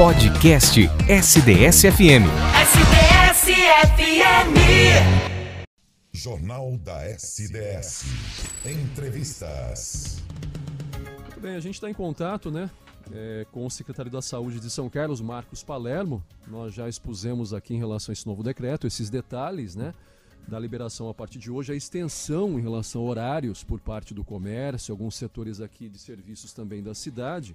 Podcast SDS-FM. SDS-FM. Jornal da SDS. Entrevistas. Muito bem, a gente está em contato, né? É, com o secretário da Saúde de São Carlos, Marcos Palermo. Nós já expusemos aqui em relação a esse novo decreto, esses detalhes, né? Da liberação a partir de hoje, a extensão em relação a horários por parte do comércio, alguns setores aqui de serviços também da cidade.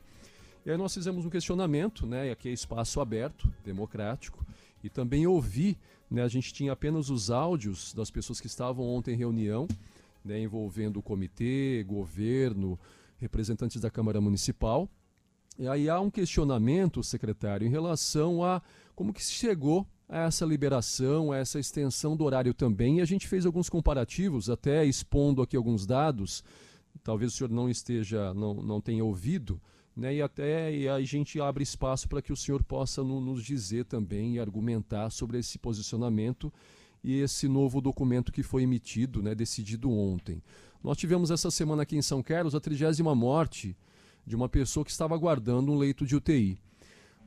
E aí nós fizemos um questionamento, né? E aqui é espaço aberto, democrático, e também ouvi, né? A gente tinha apenas os áudios das pessoas que estavam ontem em reunião, né? Envolvendo o comitê, governo, representantes da Câmara Municipal. E aí há um questionamento, secretário, em relação a como que se chegou a essa liberação, a essa extensão do horário também. E a gente fez alguns comparativos, até expondo aqui alguns dados. Talvez o senhor não esteja, não, não tenha ouvido, né? E até e a gente abre espaço para que o senhor possa no, nos dizer também e argumentar sobre esse posicionamento e esse novo documento que foi emitido, né, decidido ontem. Nós tivemos essa semana aqui em São Carlos a trigésima morte de uma pessoa que estava aguardando um leito de UTI.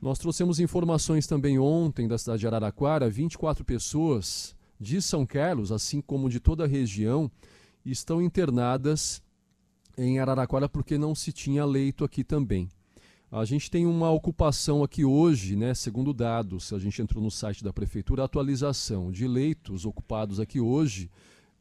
Nós trouxemos informações também ontem da cidade de Araraquara, 24 pessoas de São Carlos, assim como de toda a região, estão internadas em Araraquara porque não se tinha leito aqui também. A gente tem uma ocupação aqui hoje, né, segundo dados, a gente entrou no site da prefeitura, atualização de leitos ocupados aqui hoje,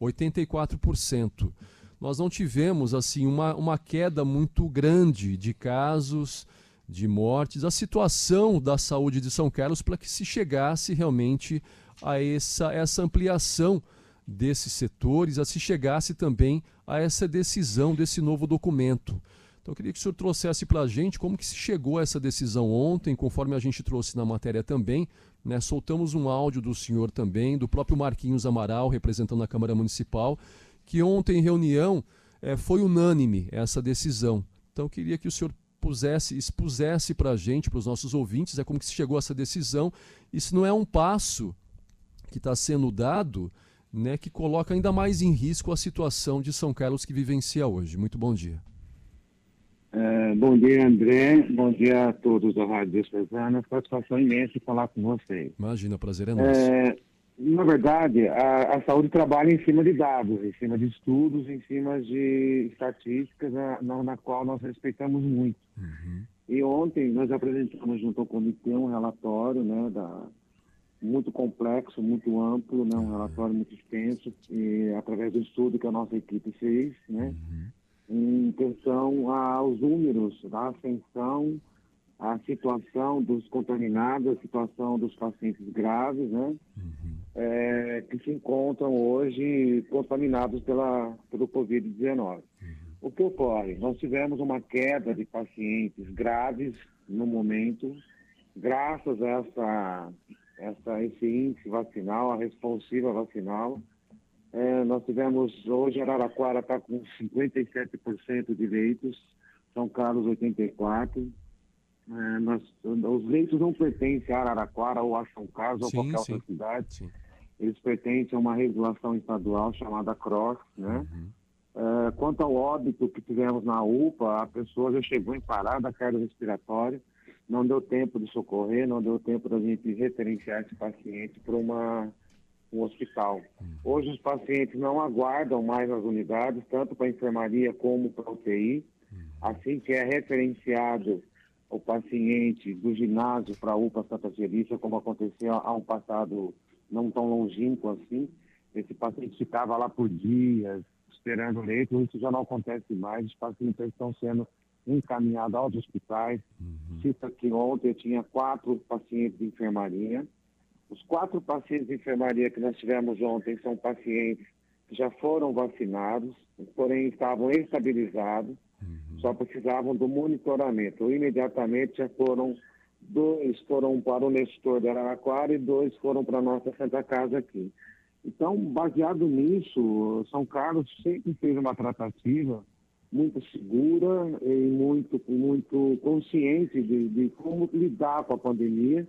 84%. Nós não tivemos assim uma, uma queda muito grande de casos, de mortes, a situação da saúde de São Carlos para que se chegasse realmente a essa, essa ampliação desses setores, a se chegasse também a essa decisão desse novo documento. Então eu queria que o senhor trouxesse para a gente como que se chegou a essa decisão ontem, conforme a gente trouxe na matéria também. Né? Soltamos um áudio do senhor também, do próprio Marquinhos Amaral, representando a Câmara Municipal, que ontem em reunião é, foi unânime essa decisão. Então eu queria que o senhor pusesse, expusesse para a gente, para os nossos ouvintes, é como que se chegou a essa decisão. Isso não é um passo que está sendo dado né, que coloca ainda mais em risco a situação de São Carlos que vivencia hoje. Muito bom dia. É, bom dia, André. Bom dia a todos da Rádio Despesana. Satisfação imensa falar com vocês. Imagina, prazer é nosso. É, na verdade, a, a, saúde trabalha em cima de dados, em cima de estudos, em cima de estatísticas, na, na, na qual nós respeitamos muito. Uhum. E ontem nós apresentamos junto ao comitê um relatório né, da, muito complexo, muito amplo, né? um relatório muito extenso, e, através do estudo que a nossa equipe fez, né? em atenção aos números da ascensão, a situação dos contaminados, a situação dos pacientes graves, né? Uhum. É, que se encontram hoje contaminados pela, pelo Covid-19. Uhum. O que ocorre? Nós tivemos uma queda de pacientes graves no momento, graças a essa essa, esse índice vacinal, a responsiva vacinal. É, nós tivemos, hoje Araraquara está com 57% de leitos, São Carlos 84%. É, nós, os leitos não pertencem a Araraquara ou a São Carlos sim, ou qualquer sim, outra cidade. Sim. Eles pertencem a uma regulação estadual chamada CROSS, né? Uhum. É, quanto ao óbito que tivemos na UPA, a pessoa já chegou em parada cardiorrespiratória, não deu tempo de socorrer, não deu tempo da gente referenciar esse paciente para uma um hospital. Uhum. Hoje os pacientes não aguardam mais nas unidades, tanto para a enfermaria como para a UTI. Uhum. Assim que é referenciado o paciente do ginásio para a UPA Santa Felícia, como aconteceu há um passado não tão longínquo assim, esse paciente ficava lá por dias esperando leito, isso já não acontece mais, os pacientes estão sendo encaminhado aos hospitais. Uhum. Cita que ontem eu tinha quatro pacientes de enfermaria. Os quatro pacientes de enfermaria que nós tivemos ontem são pacientes que já foram vacinados, porém estavam estabilizados, uhum. só precisavam do monitoramento. Imediatamente já foram dois foram para o Nestor de Araraquara e dois foram para a nossa Santa Casa aqui. Então, baseado nisso, São Carlos sempre fez uma tratativa muito segura e muito, muito consciente de, de como lidar com a pandemia.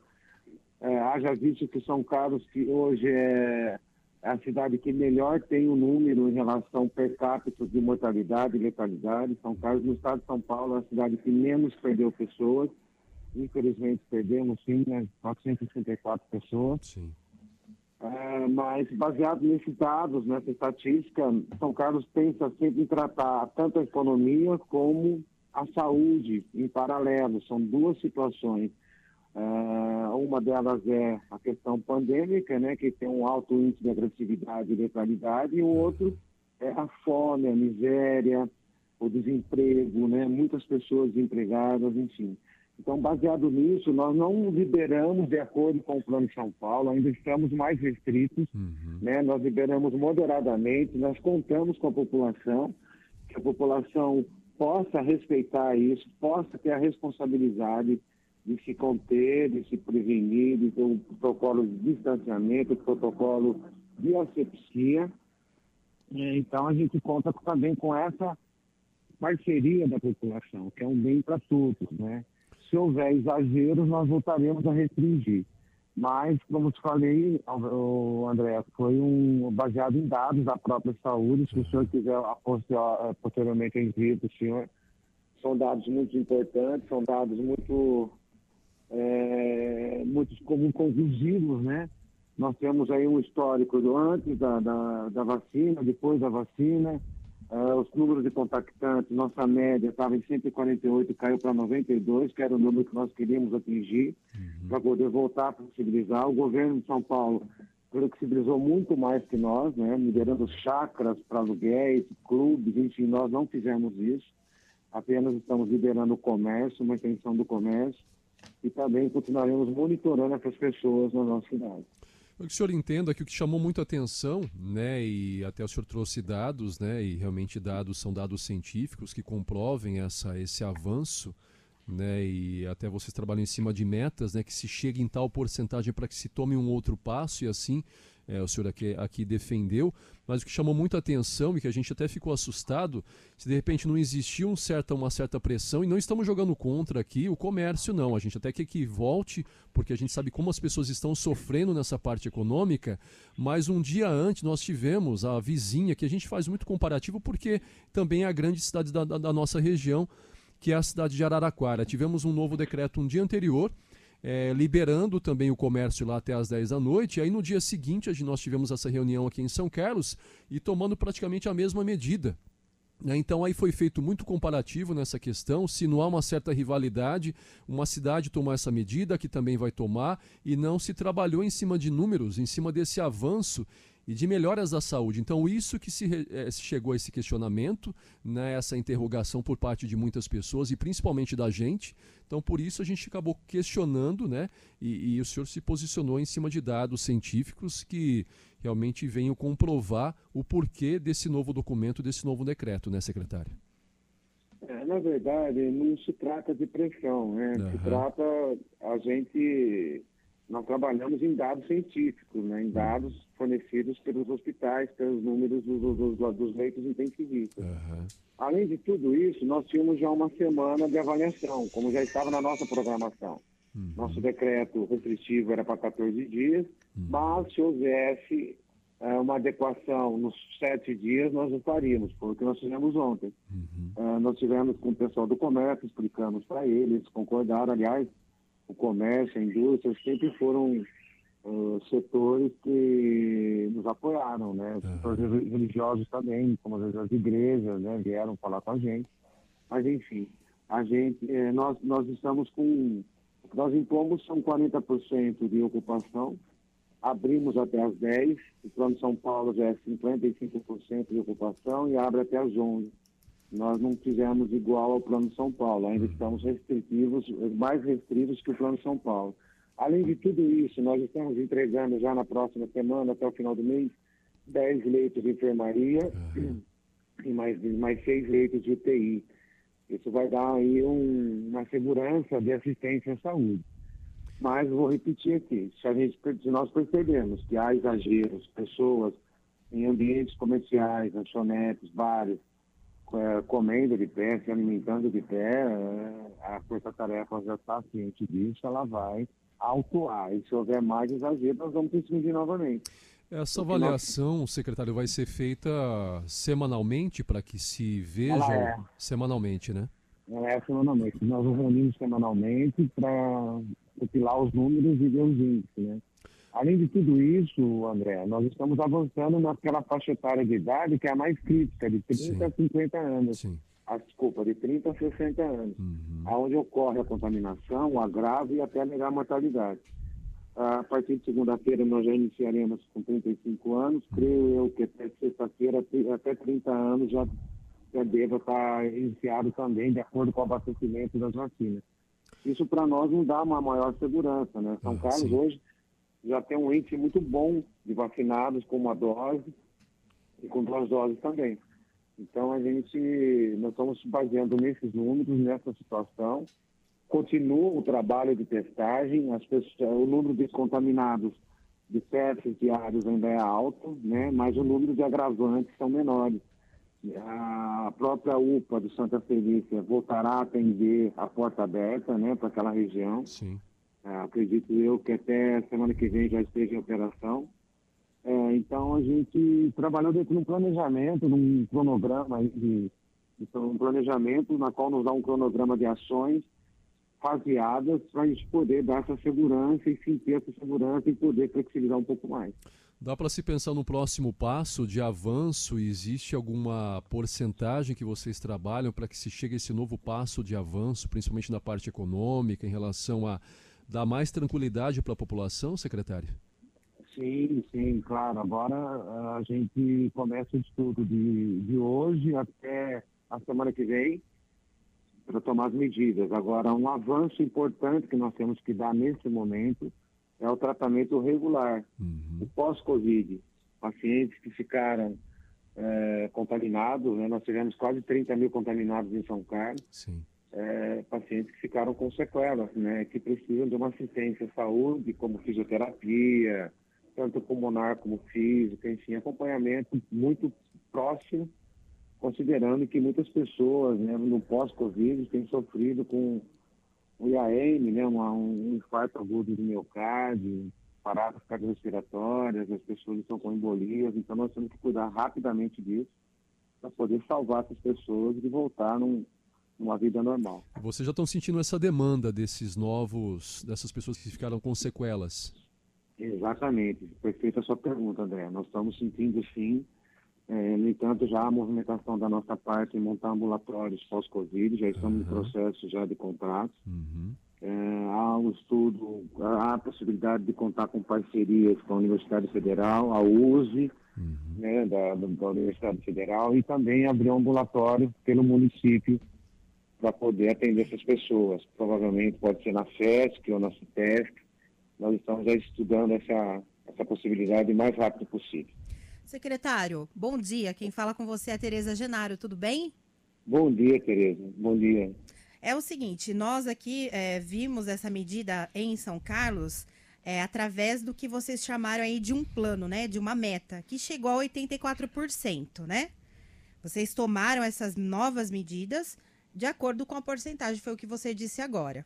É, haja visto que São Carlos, que hoje é a cidade que melhor tem o número em relação per capita de mortalidade e letalidade. São Carlos, no estado de São Paulo, é a cidade que menos perdeu pessoas. infelizmente perdemos sim, né, 464 pessoas. Sim. É, mas baseado nesses dados, nessa estatística, São Carlos pensa sempre em tratar tanto a economia como a saúde em paralelo. São duas situações. É, uma delas é a questão pandêmica, né, que tem um alto índice de agressividade e letalidade, e o outro é a fome, a miséria, o desemprego, né, muitas pessoas desempregadas, enfim. Então, baseado nisso, nós não liberamos de acordo com o Plano de São Paulo, ainda estamos mais restritos, Uhum. né? nós liberamos moderadamente, nós contamos com a população, que a população possa respeitar isso, possa ter a responsabilidade de se conter, de se prevenir, de ter um protocolo de distanciamento, protocolo de asepsia. Então, a gente conta também com essa parceria da população, que é um bem para todos, né? Se houver exageros, nós voltaremos a restringir. Mas, como te falei, André, foi um baseado em dados da própria saúde. Se o senhor quiser posterior- posteriormente enviar para o senhor, são dados muito importantes, são dados muito, é, muito como conclusivos, né? Nós temos aí um histórico do antes da, da, da vacina, depois da vacina, ah, os números de contactantes, nossa média estava em 148, caiu para 92, que era o número que nós queríamos atingir, para poder voltar a flexibilizar. O governo de São Paulo flexibilizou muito mais que nós, né, liberando chacras para aluguéis, clubes, enfim, nós não fizemos isso. Apenas estamos liberando o comércio, uma intenção do comércio, e também continuaremos monitorando essas pessoas na nossa cidade. O que o senhor entenda que o que chamou muito atenção, né, e até o senhor trouxe dados, né, e realmente dados são dados científicos que comprovem essa, esse avanço, né, e até vocês trabalham em cima de metas, né, que se chegue em tal porcentagem para que se tome um outro passo e assim é, o senhor aqui, aqui defendeu, mas o que chamou muito atenção e que a gente até ficou assustado, se de repente não existia um certa, uma certa pressão, e não estamos jogando contra aqui o comércio, não. A gente até quer que volte, porque a gente sabe como as pessoas estão sofrendo nessa parte econômica, mas um dia antes nós tivemos a vizinha, que a gente faz muito comparativo, porque também é a grande cidade da, da, da nossa região, que é a cidade de Araraquara. Tivemos um novo decreto um dia anterior, é, liberando também o comércio lá até às 10 da noite. E aí no dia seguinte nós tivemos essa reunião aqui em São Carlos e tomando praticamente a mesma medida. né? Então aí foi feito muito comparativo nessa questão. Se não há uma certa rivalidade, uma cidade tomou essa medida, que também vai tomar, e não se trabalhou em cima de números, em cima desse avanço e de melhoras da saúde. Então, isso que se eh, se chegou a esse questionamento, né, essa interrogação por parte de muitas pessoas e principalmente da gente. Então, por isso a gente acabou questionando, né? E, e o senhor se posicionou em cima de dados científicos que realmente venham comprovar o porquê desse novo documento, desse novo decreto, né, secretário? É, na verdade, não se trata de pressão, né? Se Aham. trata, a gente, nós trabalhamos em dados científicos, né? Em dados fornecidos pelos hospitais, pelos números dos, dos- dos- leitos intensivistas. Aham. Além de tudo isso, nós tínhamos já uma semana de avaliação, como já estava na nossa programação. Nosso decreto restritivo era para 14 dias, mas se houvesse eh, uma adequação nos sete dias, nós o faríamos, foi o que nós fizemos ontem. Ah, nós tivemos com o pessoal do comércio, explicamos para eles, concordaram, aliás, o comércio, a indústria sempre foram ah, setores que nos apoiaram, né? Os setores religiosos também, como às vezes as igrejas, né, vieram falar com a gente. Mas enfim, a gente, eh, nós, nós estamos com, nós impomos são 40% de ocupação, abrimos até às 10, o plano de São Paulo já é 55% de ocupação e abre até às 11. Nós não fizemos igual ao plano São Paulo, ainda estamos restritivos, mais restritos que o plano São Paulo. Além de tudo isso, nós estamos entregando já na próxima semana, até o final do mês, 10 leitos de enfermaria e mais, mais 6 leitos de UTI. Isso vai dar aí um- uma segurança de assistência à saúde. Mas vou repetir aqui, se, a gente, se nós percebemos que há exageros, pessoas em ambientes comerciais, lanchonetes, bares, eh, comendo de pé, se alimentando de pé, eh, a Força-Tarefa já está ciente disso, ela vai autuar. E se houver mais exagero, nós vamos restringir novamente. Essa avaliação, secretário, vai ser feita semanalmente para que se veja Ela é. semanalmente, né? Ela é semanalmente. Nós nos reunimos semanalmente para compilar os números e ver os índices, né? Além de tudo isso, André, nós estamos avançando naquela faixa etária de idade que é a mais crítica, de 30 Sim. a 50 anos. Sim. A, desculpa, de 30 a 60 anos, uhum. onde ocorre a contaminação, o agravo e até a negar a mortalidade. A partir de segunda-feira nós já iniciaremos com 35 anos, uhum. creio eu que até sexta-feira, até 30 anos já, já deva estar iniciado também, de acordo com o abastecimento das vacinas. Isso para nós não dá uma maior segurança, né? São ah, Carlos sim. hoje já tem um índice muito bom de vacinados com uma dose e com duas doses também. Então a gente, nós estamos baseando nesses números, nessa situação. Continua o trabalho de testagem, as pessoas, o número de contaminados de testes diários ainda é alto, né? mas o número de agravantes são menores. A própria UPA do Santa Felícia voltará a atender a porta aberta né, para aquela região. Sim. É, acredito eu que até semana que vem já esteja em operação. É, então a gente trabalhou dentro de um planejamento, num cronograma de, de um planejamento na qual nos dá um cronograma de ações faseadas para a gente poder dar essa segurança e sentir essa segurança e poder flexibilizar um pouco mais. Dá para se pensar no próximo passo de avanço? Existe alguma porcentagem que vocês trabalham para que se chegue a esse novo passo de avanço, principalmente na parte econômica, em relação a dá mais tranquilidade para a população, secretário? Sim, sim, claro. Agora a gente começa o estudo de, de hoje até a semana que vem para tomar as medidas. Agora, um avanço importante que nós temos que dar nesse momento é o tratamento regular. Uhum. O pós-Covid, pacientes que ficaram é, contaminados, né? nós tivemos quase 30 mil contaminados em São Carlos. Sim é, pacientes que ficaram com sequelas, né, que precisam de uma assistência à saúde, como fisioterapia, tanto pulmonar como física, enfim, acompanhamento muito próximo, considerando que muitas pessoas, né, no pós-Covid, têm sofrido com o IAM, né, uma, um infarto agudo do miocárdio, paradas cardiorrespiratórias, as pessoas estão com embolias, então nós temos que cuidar rapidamente disso para poder salvar essas pessoas e voltar num, uma vida normal. Vocês já estão sentindo essa demanda desses novos, dessas pessoas que ficaram com sequelas? Exatamente, perfeita a sua pergunta, André. Nós estamos sentindo sim, é, no entanto, já a movimentação da nossa parte em montar ambulatórios pós-Covid, já estamos uhum. em processo já de contratos. Uhum. É, há um estudo, há a possibilidade de contar com parcerias com a Universidade Federal, a USE, uhum. né, da, da Universidade Federal, e também abrir um ambulatório pelo município para poder atender essas pessoas. Provavelmente pode ser na FESC ou na CITESC. Nós estamos já estudando essa, essa possibilidade o mais rápido possível. Secretário, bom dia. Quem fala com você é a Tereza Genaro, tudo bem? Bom dia, Tereza. Bom dia. É o seguinte, nós aqui é, vimos essa medida em São Carlos é, através do que vocês chamaram aí de um plano, né? De uma meta, que chegou a 84%, né? Vocês tomaram essas novas medidas de acordo com a porcentagem, foi o que você disse agora,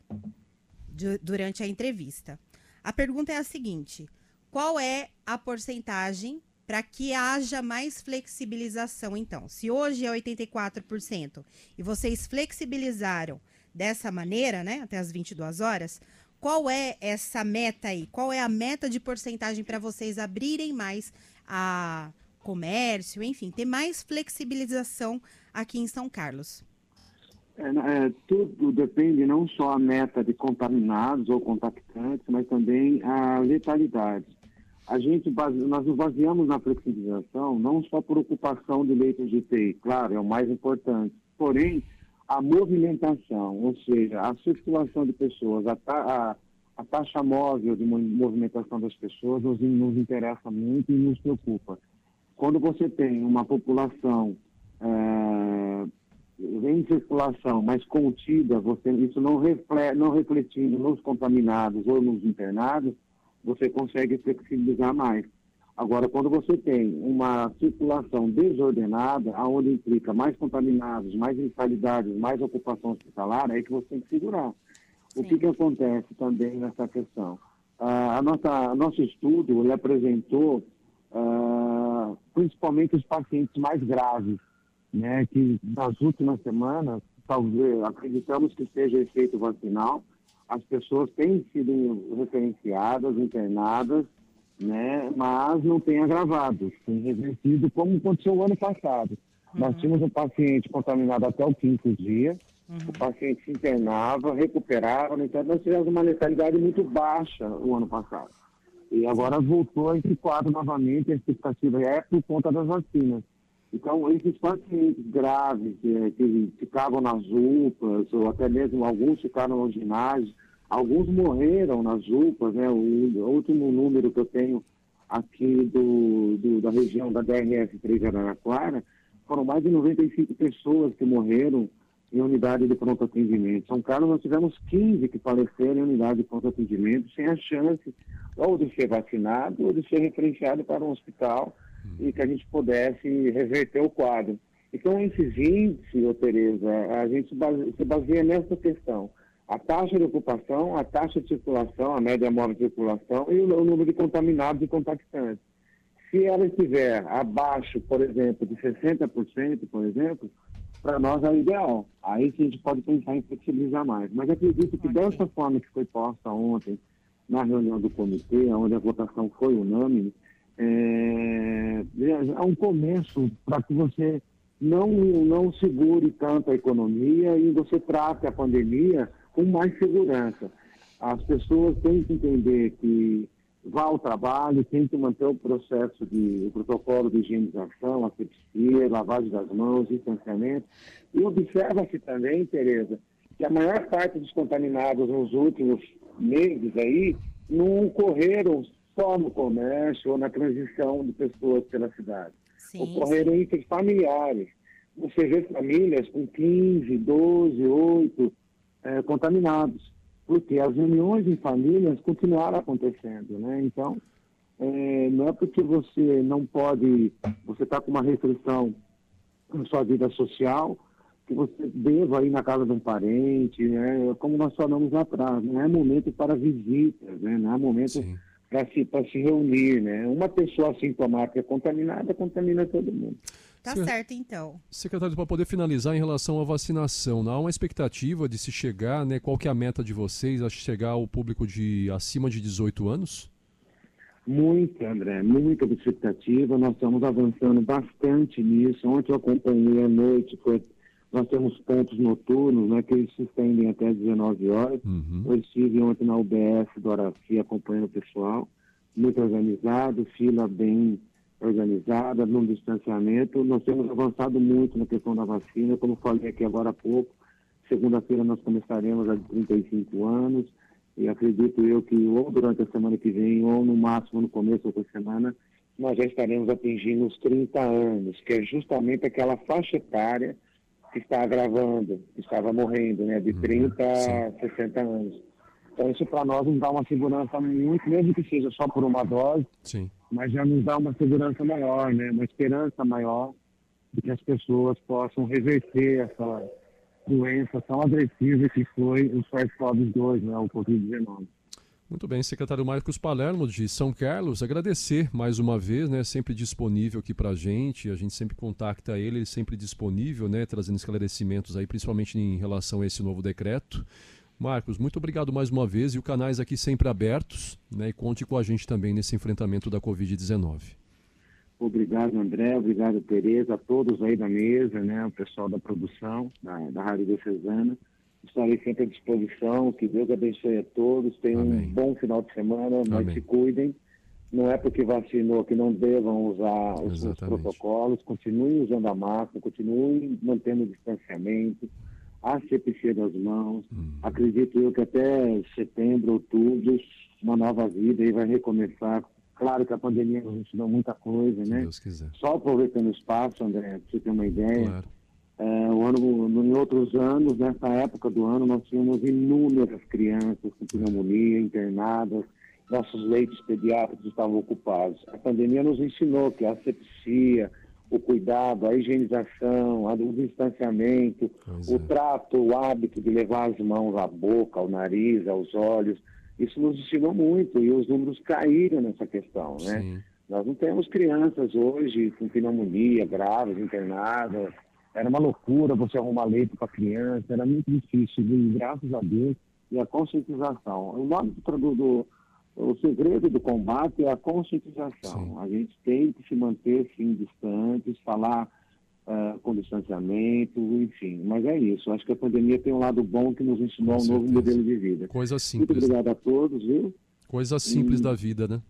de, durante a entrevista. A pergunta é a seguinte: qual é a porcentagem para que haja mais flexibilização, então? Se hoje é 84% e vocês flexibilizaram dessa maneira, né, até as 22 horas, qual é essa meta aí? Qual é a meta de porcentagem para vocês abrirem mais a comércio, enfim, ter mais flexibilização aqui em São Carlos? É, é, tudo depende não só a meta de contaminados ou contactantes, mas também a letalidade. A gente base, nós nos baseamos na flexibilização não só por ocupação de leitos de UTI, claro, é o mais importante, porém a movimentação, ou seja, a circulação de pessoas, a, a, a taxa móvel de movimentação das pessoas nos, nos interessa muito e nos preocupa. Quando você tem uma população é, em circulação, mas contida, você, isso não, reflete, não refletindo nos contaminados ou nos internados, você consegue flexibilizar mais. Agora, quando você tem uma circulação desordenada, onde implica mais contaminados, mais instabilidades, mais ocupação hospitalar, é que você tem que segurar. Sim. O que, que acontece também nessa questão? Ah, a nossa, nosso estudo ele apresentou ah, principalmente os pacientes mais graves, né, que nas últimas semanas talvez, acreditamos que seja efeito vacinal. As pessoas têm sido referenciadas, internadas, né, mas não tem agravado, tem revertido, como aconteceu o ano passado. Uhum. Nós tínhamos um paciente contaminado até o quinto dia, uhum. o paciente se internava, recuperava, no entanto, nós tivemos uma letalidade muito baixa o ano passado. E agora voltou a esse quadro novamente, a expectativa é por conta das vacinas. Então, esses pacientes graves que, que ficavam nas UPAs, ou até mesmo alguns ficaram no ginásio, alguns morreram nas UPAs, né? O, último número que eu tenho aqui do, do, da região da DRF 3 de Araraquara, foram mais de 95 pessoas que morreram em unidade de pronto atendimento. São Carlos, nós tivemos 15 que faleceram em unidade de pronto atendimento, sem a chance ou de ser vacinado ou de ser referenciado para um hospital e que a gente pudesse reverter o quadro. Então, esses índices, ô Tereza, a gente se baseia, se baseia nessa questão. A taxa de ocupação, a taxa de circulação, a média móvel de circulação e o, o número de contaminados e contactantes. Se ela estiver abaixo, por exemplo, de 60%, por exemplo, para nós é o ideal. Aí sim a gente pode pensar em flexibilizar mais. Mas acredito que dessa forma que foi posta ontem na reunião do comitê, onde a votação foi unânime, é, é um começo para que você não, não segure tanto a economia e você trate a pandemia com mais segurança. As pessoas têm que entender que vá ao trabalho, tem que manter o processo de o protocolo de higienização, asepsia, lavagem das mãos, distanciamento. E observa-se também, Tereza, que a maior parte dos contaminados nos últimos meses aí não ocorreram só no comércio ou na transição de pessoas pela cidade. Sim, Ocorreram sim. entre familiares. Você vê famílias com 15, 12, 8 é, contaminados, porque as reuniões em famílias continuaram acontecendo, né? Então, é, não é porque você não pode, você está com uma restrição na sua vida social, que você deva ir na casa de um parente, né? Como nós falamos lá atrás, não é momento para visitas, né? Não é momento... Sim para se, se reunir, né? Uma pessoa assintomática contaminada contamina todo mundo. Tá certo, então. Secretário, para poder finalizar em relação à vacinação, não há uma expectativa de se chegar, né? Qual que é a meta de vocês a chegar ao público de acima de 18 anos? Muita, André, muita expectativa. Nós estamos avançando bastante nisso. Ontem eu acompanhei à noite, foi nós temos pontos noturnos, né, que eles se estendem até 19 horas. Uhum. Eu estive ontem na UBS do Araci acompanhando o pessoal, muito organizado, fila bem organizada, no distanciamento. Nós temos avançado muito na questão da vacina, como falei aqui agora há pouco. Segunda-feira nós começaremos a de 35 anos e acredito eu que ou durante a semana que vem ou no máximo no começo da semana nós já estaremos atingindo os 30 anos, que é justamente aquela faixa etária que está agravando, que estava morrendo, né, de 30 uhum, a 60 anos. Então isso para nós nos dá uma segurança muito, mesmo que seja só por uma dose, Sim. mas já nos dá uma segurança maior, né, uma esperança maior de que as pessoas possam reverter essa doença tão agressiva que foi o SARS-CoV-2, né, o Covid-19. Muito bem, secretário Marcos Palermo de São Carlos, agradecer mais uma vez, né, sempre disponível aqui para a gente, a gente sempre contacta ele, ele sempre disponível, né, trazendo esclarecimentos aí, principalmente em relação a esse novo decreto. Marcos, muito obrigado mais uma vez e os canais aqui sempre abertos, né, e conte com a gente também nesse enfrentamento da Covid-19. Obrigado, André, obrigado, Tereza, a todos aí da mesa, né, o pessoal da produção, da, da Rádio Diocesana. Estarei sempre à disposição. Que Deus abençoe a todos. Tenham Amém. um bom final de semana, mas Amém. se cuidem. Não é porque vacinou que não devam usar os, os protocolos. Continuem usando a máscara, continuem mantendo o distanciamento, a asepsia das mãos. Hum. Acredito eu que até setembro, outubro, uma nova vida aí vai recomeçar. Claro que a pandemia nos ensinou muita coisa, se né? Deus quiser. Só aproveitando o espaço, André, para você ter uma ideia. Claro é, ano, em outros anos, nessa época do ano, nós tínhamos inúmeras crianças com pneumonia internadas, nossos leitos pediátricos estavam ocupados. A pandemia nos ensinou que a asepsia, o cuidado, a higienização, o distanciamento, pois o é. trato, o hábito de levar as mãos à boca, ao nariz, aos olhos, isso nos ensinou muito e os números caíram nessa questão, né? Sim. Nós não temos crianças hoje com pneumonia graves, internadas, era uma loucura você arrumar leite para criança, era muito difícil. E graças a Deus e a conscientização. O nome do, do o segredo do combate é a conscientização. Sim. A gente tem que se manter sim distantes, falar uh, com distanciamento, enfim. Mas é isso. Acho que a pandemia tem um lado bom que nos ensinou com um novo modelo de vida. Coisa simples. Muito obrigado a todos, viu? Coisa simples e... da vida, né?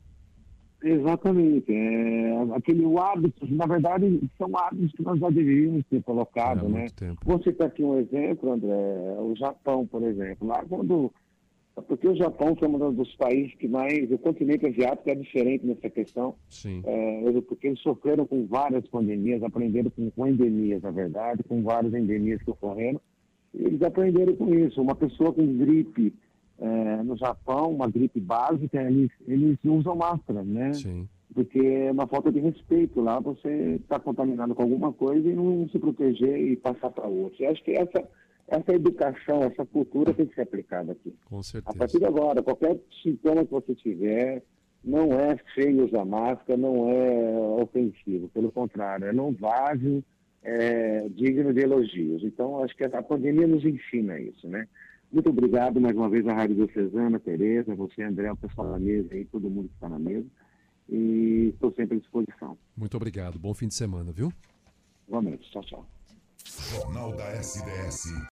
Exatamente. É, aquele hábito, na verdade, são hábitos que nós já deveríamos ter colocado, é, né? Tempo. Vou citar aqui um exemplo, André, o Japão, por exemplo. Lá quando. Porque o Japão foi um dos países que mais. O continente asiático é diferente nessa questão. Sim. É, porque eles sofreram com várias pandemias, aprenderam com, com endemias, na verdade, com várias endemias que ocorreram. Eles aprenderam com isso. Uma pessoa com gripe é, no Japão, uma gripe básica, eles, eles usam máscara, né? Sim. Porque é uma falta de respeito lá, você está contaminado com alguma coisa e não se proteger e passar para outro. Eu acho que essa, essa educação, essa cultura tem que ser aplicada aqui. Com certeza. A partir de agora, qualquer sintoma que você tiver, não é feio usar máscara, não é ofensivo. Pelo contrário, é não válido, é digno de elogios. Então, acho que a pandemia nos ensina isso, né? Muito obrigado mais uma vez à Rádio Diocesana, Tereza, você, André, o pessoal da mesa e todo mundo que está na mesa. E estou sempre à disposição. Muito obrigado. Bom fim de semana, viu? Igualmente. Tchau, tchau. Jornal da SDS